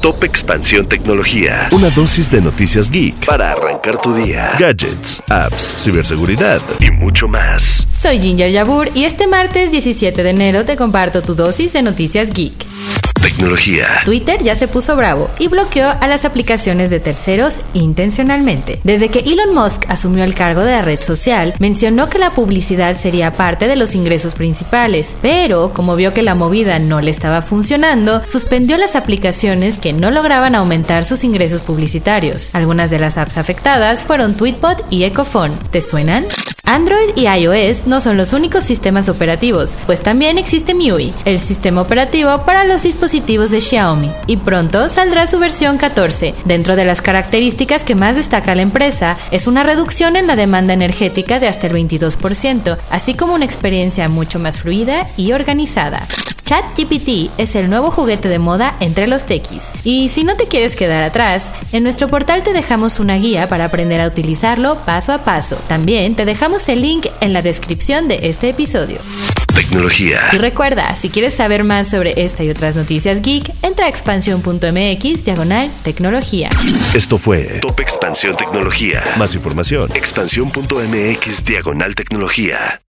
Top Expansión Tecnología. Una dosis de noticias geek para arrancar tu día. Gadgets, apps, ciberseguridad y mucho más. Soy Ginger Yabur y este martes 17 de enero te comparto tu dosis de noticias geek. Tecnología. Twitter ya se puso bravo y bloqueó a las aplicaciones de terceros intencionalmente. Desde que Elon Musk asumió el cargo de la red social, mencionó que la publicidad sería parte de los ingresos principales, pero como vio que la movida no le estaba funcionando, suspendió las aplicaciones que no lograban aumentar sus ingresos publicitarios. Algunas de las apps afectadas fueron Tweetbot y Ecophone. ¿Te suenan? Android y iOS no son los únicos sistemas operativos, pues también existe MIUI, el sistema operativo para los dispositivos de Xiaomi, y pronto saldrá su versión 14. Dentro de las características que más destaca la empresa es una reducción en la demanda energética de hasta el 22%, así como una experiencia mucho más fluida y organizada. ChatGPT es el nuevo juguete de moda entre los techies. Y si no te quieres quedar atrás, en nuestro portal te dejamos una guía para aprender a utilizarlo paso a paso. También te dejamos el link en la descripción de este episodio. Tecnología. Y recuerda, si quieres saber más sobre esta y otras noticias geek, entra a expansión.mx diagonal tecnología. Esto fue Top Expansión Tecnología. Más información. Expansión.mx diagonal tecnología.